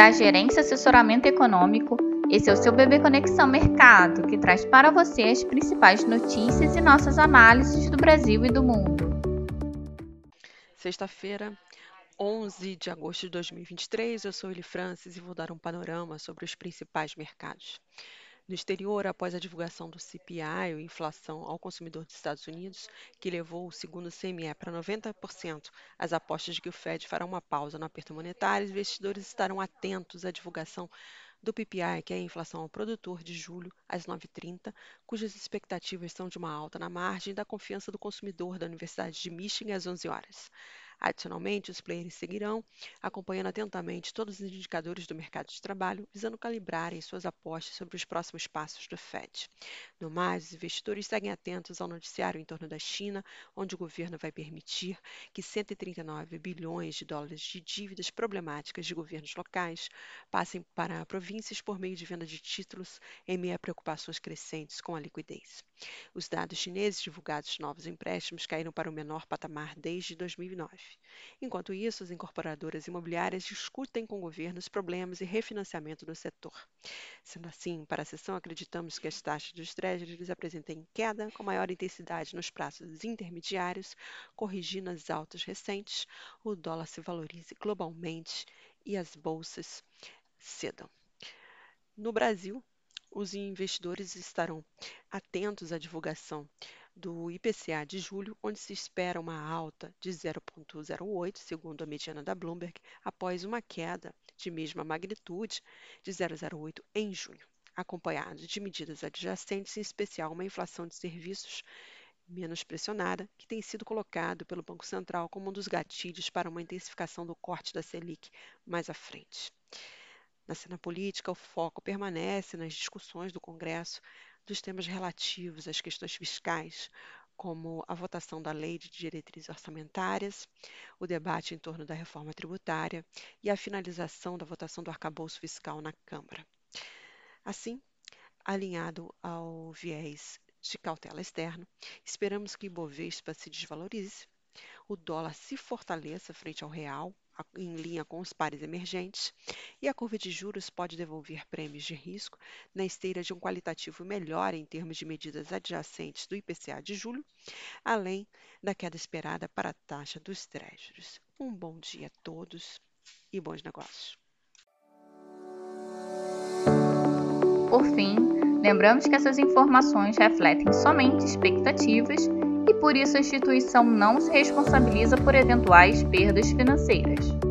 da Gerência Assessoramento Econômico. Esse é o seu Bebê Conexão Mercado, que traz para você as principais notícias e nossas análises do Brasil e do mundo. Sexta-feira, 11 de agosto de 2023, eu sou Eli Francis e vou dar um panorama sobre os principais mercados. No exterior, após a divulgação do CPI, ou inflação ao consumidor dos Estados Unidos, que levou o segundo CME para 90%, as apostas de que o Fed fará uma pausa no aperto monetário, os investidores estarão atentos à divulgação do PPI, que é a inflação ao produtor de julho, às 9h30, cujas expectativas são de uma alta na margem da confiança do consumidor da Universidade de Michigan às 11 horas. Adicionalmente, os players seguirão acompanhando atentamente todos os indicadores do mercado de trabalho, visando calibrarem suas apostas sobre os próximos passos do Fed. No mais, os investidores seguem atentos ao noticiário em torno da China, onde o governo vai permitir que 139 bilhões de dólares de dívidas problemáticas de governos locais passem para províncias por meio de venda de títulos em meio a preocupações crescentes com a liquidez. Os dados chineses divulgados de novos empréstimos caíram para o menor patamar desde 2009. Enquanto isso, as incorporadoras imobiliárias discutem com o governo os problemas e refinanciamento do setor. Sendo assim, para a sessão, acreditamos que as taxas dos treasuries apresentem queda com maior intensidade nos prazos intermediários, corrigindo as altas recentes, o dólar se valorize globalmente e as bolsas cedam. No Brasil, os investidores estarão atentos à divulgação do IPCA de julho, onde se espera uma alta de 0,08, segundo a mediana da Bloomberg, após uma queda de mesma magnitude de 0,08 em junho, acompanhado de medidas adjacentes, em especial uma inflação de serviços menos pressionada, que tem sido colocado pelo Banco Central como um dos gatilhos para uma intensificação do corte da Selic mais à frente. Na cena política, o foco permanece nas discussões do Congresso dos temas relativos às questões fiscais, como a votação da Lei de Diretrizes Orçamentárias, o debate em torno da reforma tributária e a finalização da votação do arcabouço fiscal na Câmara. Assim, alinhado ao viés de cautela externo, esperamos que o se desvalorize, o dólar se fortaleça frente ao real, em linha com os pares emergentes, e a curva de juros pode devolver prêmios de risco na esteira de um qualitativo melhor em termos de medidas adjacentes do IPCA de julho, além da queda esperada para a taxa dos treasuries. Um bom dia a todos e bons negócios. Por fim, lembramos que essas informações refletem somente expectativas e por isso a instituição não se responsabiliza por eventuais perdas financeiras.